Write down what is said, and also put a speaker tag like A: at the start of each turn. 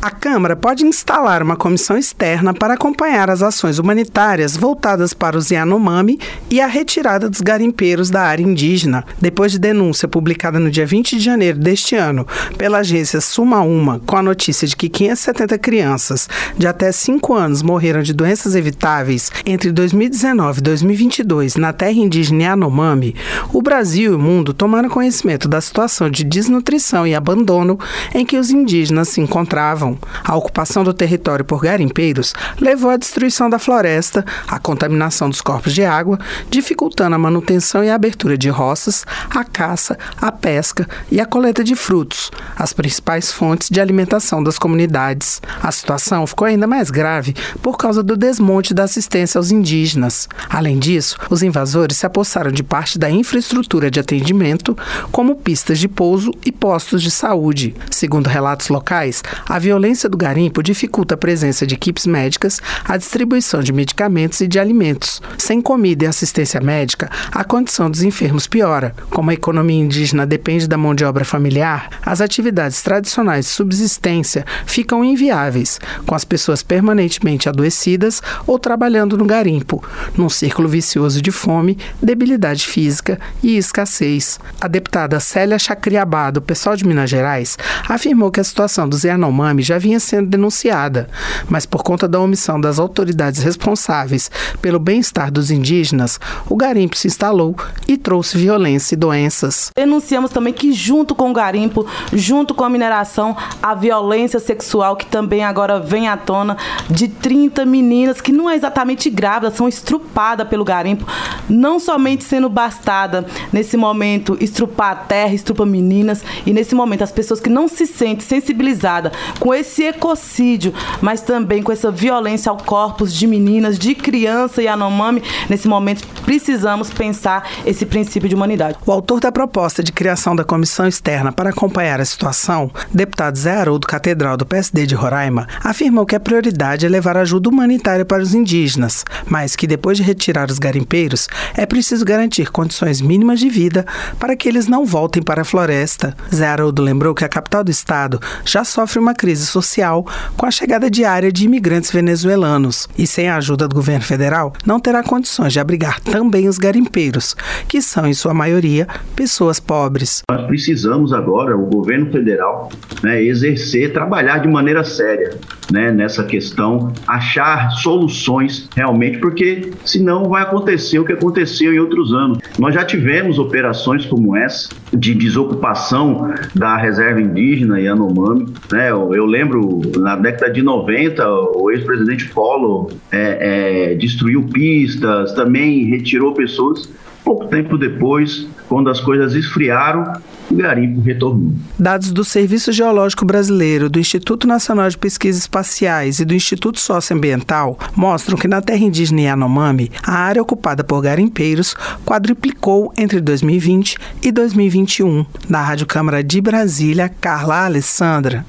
A: A Câmara pode instalar uma comissão externa para acompanhar as ações humanitárias voltadas para os Yanomami e a retirada dos garimpeiros da área indígena, depois de denúncia publicada no dia 20 de janeiro deste ano pela agência Suma Uma, com a notícia de que 570 crianças de até 5 anos morreram de doenças evitáveis entre 2019 e 2022 na terra indígena Yanomami, o Brasil e o mundo tomaram conhecimento da situação de desnutrição e abandono em que os indígenas se encontravam a ocupação do território por garimpeiros levou à destruição da floresta, à contaminação dos corpos de água, dificultando a manutenção e a abertura de roças, a caça, a pesca e a coleta de frutos, as principais fontes de alimentação das comunidades. A situação ficou ainda mais grave por causa do desmonte da assistência aos indígenas. Além disso, os invasores se apossaram de parte da infraestrutura de atendimento, como pistas de pouso e postos de saúde. Segundo relatos locais, a violência violência do garimpo dificulta a presença de equipes médicas, a distribuição de medicamentos e de alimentos. Sem comida e assistência médica, a condição dos enfermos piora. Como a economia indígena depende da mão de obra familiar, as atividades tradicionais de subsistência ficam inviáveis, com as pessoas permanentemente adoecidas ou trabalhando no garimpo, num círculo vicioso de fome, debilidade física e escassez. A deputada Célia Chacriabá, do pessoal de Minas Gerais, afirmou que a situação dos Yanomami já vinha sendo denunciada, mas por conta da omissão das autoridades responsáveis pelo bem-estar dos indígenas, o garimpo se instalou e trouxe violência e doenças.
B: Denunciamos também que, junto com o garimpo, junto com a mineração, a violência sexual que também agora vem à tona de 30 meninas que não é exatamente grávidas, são estrupadas pelo garimpo, não somente sendo bastada nesse momento estrupar a terra, estrupa meninas, e nesse momento as pessoas que não se sentem sensibilizadas com esse ecocídio, mas também com essa violência ao corpos de meninas, de criança e anomami, nesse momento precisamos pensar esse princípio de humanidade.
A: O autor da proposta de criação da comissão externa para acompanhar a situação, deputado Zé Haroldo Catedral do PSD de Roraima, afirmou que a prioridade é levar ajuda humanitária para os indígenas, mas que depois de retirar os garimpeiros, é preciso garantir condições mínimas de vida para que eles não voltem para a floresta. Zé Haroldo lembrou que a capital do estado já sofre uma crise social com a chegada diária de imigrantes venezuelanos e, sem a ajuda do governo federal, não terá condições de abrigar também os garimpeiros, que são, em sua maioria, pessoas pobres.
C: Nós precisamos agora, o governo federal, né, exercer, trabalhar de maneira séria né, nessa questão, achar soluções realmente, porque senão vai acontecer o que aconteceu em outros anos. Nós já tivemos operações como essa de desocupação da reserva indígena Yanomami. Né? Eu, lembro na década de 90, o ex-presidente Collor é, é, destruiu pistas, também retirou pessoas. Pouco tempo depois, quando as coisas esfriaram, o garimpo retornou.
A: Dados do Serviço Geológico Brasileiro, do Instituto Nacional de Pesquisas Espaciais e do Instituto Socioambiental mostram que na terra indígena Yanomami, a área ocupada por garimpeiros quadruplicou entre 2020 e 2021. Da Rádio Câmara de Brasília, Carla Alessandra.